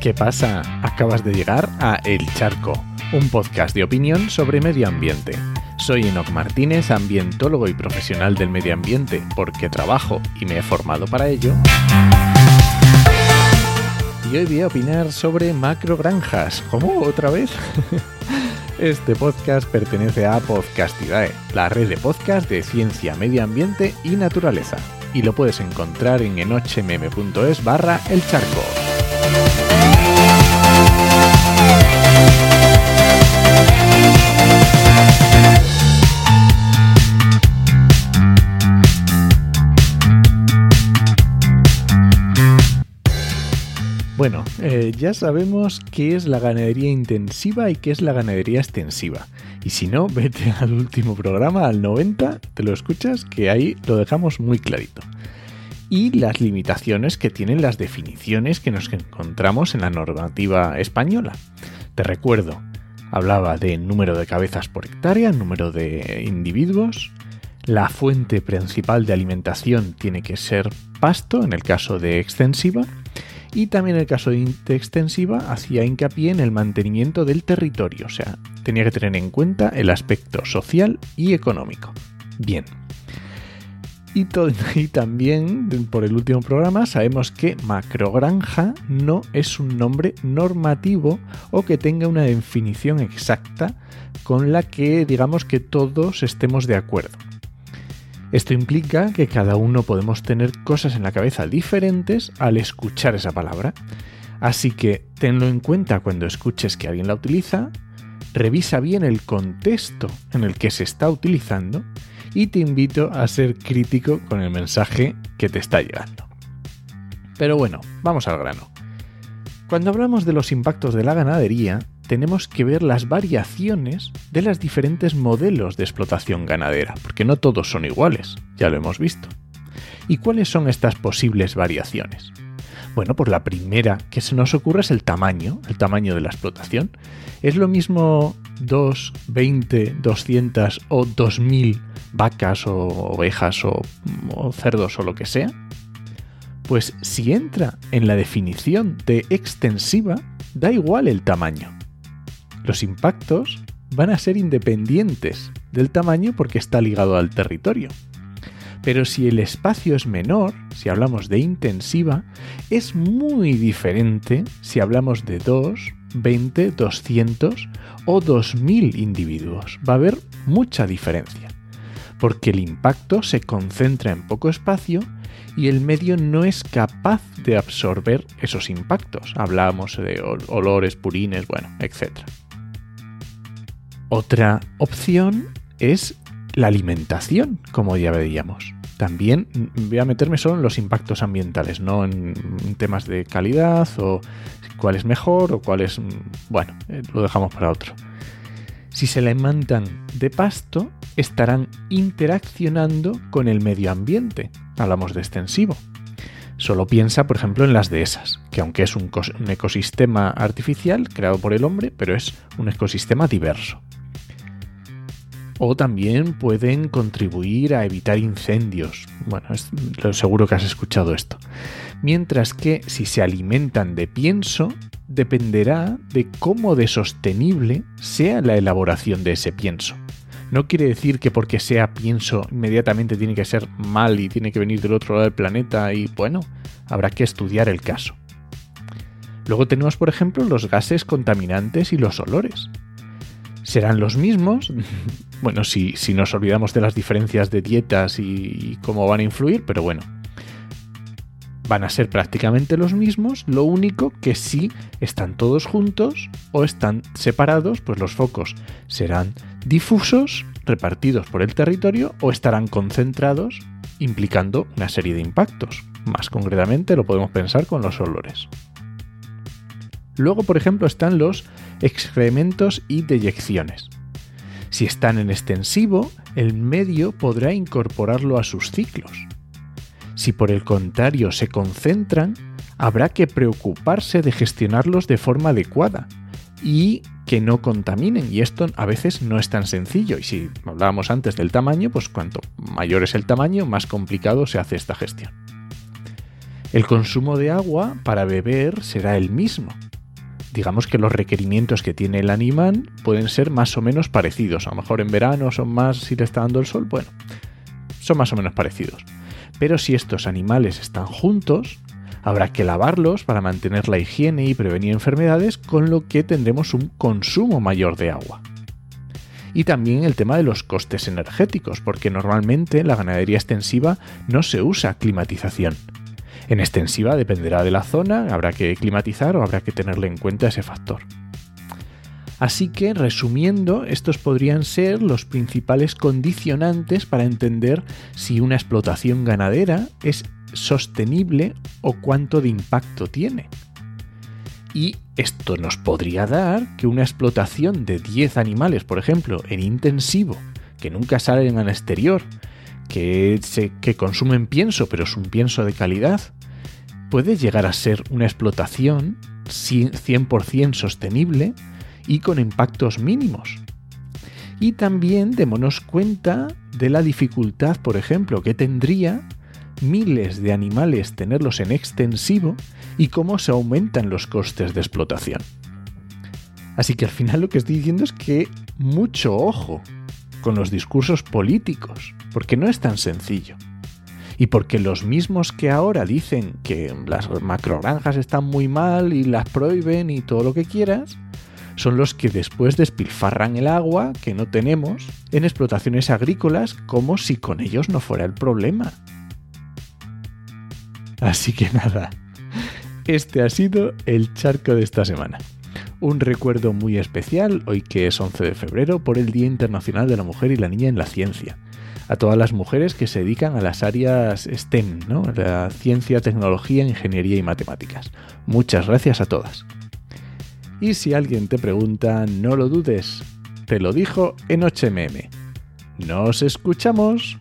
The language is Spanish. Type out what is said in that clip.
¿Qué pasa? Acabas de llegar a El Charco, un podcast de opinión sobre medio ambiente. Soy Enoc Martínez, ambientólogo y profesional del medio ambiente, porque trabajo y me he formado para ello. Y hoy voy a opinar sobre macrogranjas. ¿Cómo? ¿Otra vez? Este podcast pertenece a Podcastidae, la red de podcast de ciencia, medio ambiente y naturaleza. Y lo puedes encontrar en enochmm.es barra el charco. Eh, ya sabemos qué es la ganadería intensiva y qué es la ganadería extensiva. Y si no, vete al último programa, al 90, te lo escuchas, que ahí lo dejamos muy clarito. Y las limitaciones que tienen las definiciones que nos encontramos en la normativa española. Te recuerdo, hablaba de número de cabezas por hectárea, número de individuos, la fuente principal de alimentación tiene que ser pasto en el caso de extensiva y también el caso de extensiva hacía hincapié en el mantenimiento del territorio, o sea, tenía que tener en cuenta el aspecto social y económico. Bien. Y, y también, por el último programa, sabemos que macrogranja no es un nombre normativo o que tenga una definición exacta con la que digamos que todos estemos de acuerdo. Esto implica que cada uno podemos tener cosas en la cabeza diferentes al escuchar esa palabra. Así que tenlo en cuenta cuando escuches que alguien la utiliza, revisa bien el contexto en el que se está utilizando y te invito a ser crítico con el mensaje que te está llegando. Pero bueno, vamos al grano. Cuando hablamos de los impactos de la ganadería, tenemos que ver las variaciones de los diferentes modelos de explotación ganadera, porque no todos son iguales, ya lo hemos visto. ¿Y cuáles son estas posibles variaciones? Bueno, pues la primera que se nos ocurre es el tamaño, el tamaño de la explotación. ¿Es lo mismo 2, 20, 200 o 2000 vacas o ovejas o, o cerdos o lo que sea? Pues si entra en la definición de extensiva, da igual el tamaño. Los impactos van a ser independientes del tamaño porque está ligado al territorio. Pero si el espacio es menor, si hablamos de intensiva, es muy diferente si hablamos de 2, 20, 200 o 2000 individuos. Va a haber mucha diferencia, porque el impacto se concentra en poco espacio y el medio no es capaz de absorber esos impactos. Hablamos de olores, purines, bueno, etc. Otra opción es la alimentación, como ya veíamos. También voy a meterme solo en los impactos ambientales, no en temas de calidad o cuál es mejor o cuál es... Bueno, eh, lo dejamos para otro. Si se alimentan de pasto, estarán interaccionando con el medio ambiente. Hablamos de extensivo. Solo piensa, por ejemplo, en las dehesas, que aunque es un, ecosistema artificial creado por el hombre, pero es un ecosistema diverso o también pueden contribuir a evitar incendios. Bueno, seguro que has escuchado esto. Mientras que si se alimentan de pienso, dependerá de cómo de sostenible sea la elaboración de ese pienso. No quiere decir que porque sea pienso inmediatamente tiene que ser mal y tiene que venir del otro lado del planeta y bueno, habrá que estudiar el caso. Luego tenemos, por ejemplo, los gases contaminantes y los olores serán los mismos. bueno, si, si nos olvidamos de las diferencias de dietas y, cómo van a influir, pero bueno, van a ser prácticamente los mismos, lo único que si están todos juntos o están separados, pues los focos serán difusos, repartidos por el territorio o estarán concentrados, implicando una serie de impactos. Más concretamente lo podemos pensar con los olores. Luego, por ejemplo, están los excrementos y deyecciones. Si están en extensivo, el medio podrá incorporarlo a sus ciclos. Si por el contrario se concentran, habrá que preocuparse de gestionarlos de forma adecuada y que no contaminen. Y esto a veces no es tan sencillo. Y si hablábamos antes del tamaño, pues cuanto mayor es el tamaño, más complicado se hace esta gestión. El consumo de agua para beber será el mismo, digamos que los requerimientos que tiene el animal pueden ser más o menos parecidos. A lo mejor en verano son más si le está dando el sol, bueno, son más o menos parecidos. Pero si estos animales están juntos, habrá que lavarlos para mantener la higiene y prevenir enfermedades, con lo que tendremos un consumo mayor de agua. Y también el tema de los costes energéticos, porque normalmente la ganadería extensiva no se usa climatización. En extensiva dependerá de la zona, habrá que climatizar o habrá que tenerle en cuenta ese factor. Así que, resumiendo, estos podrían ser los principales condicionantes para entender si una explotación ganadera es sostenible o cuánto de impacto tiene. Y esto nos podría dar que una explotación de 10 animales, por ejemplo, en intensivo, que nunca salen al exterior, que, que consumen pienso, pero es un pienso de calidad, puede llegar a ser una explotación 100% sostenible y con impactos mínimos. Y también démonos cuenta de la dificultad, por ejemplo, que tendría miles de animales tenerlos en extensivo y cómo se aumentan los costes de explotación. Así que al final lo que estoy diciendo es que mucho ojo con los discursos políticos, porque no es tan sencillo. Y porque los mismos que ahora dicen que las macrogranjas están muy mal y las prohíben y todo lo que quieras, son los que después despilfarran el agua que no tenemos en explotaciones agrícolas como si con ellos no fuera el problema. Así que nada, este ha sido el charco de esta semana. Un recuerdo muy especial, hoy que es 11 de febrero, por el Día Internacional de la Mujer y la Niña en la Ciencia. A todas las mujeres que se dedican a las áreas STEM, ¿no? La ciencia, tecnología, ingeniería y matemáticas. Muchas gracias a todas. Y si alguien te pregunta, no lo dudes, te lo dijo en HMM. ¡Nos escuchamos!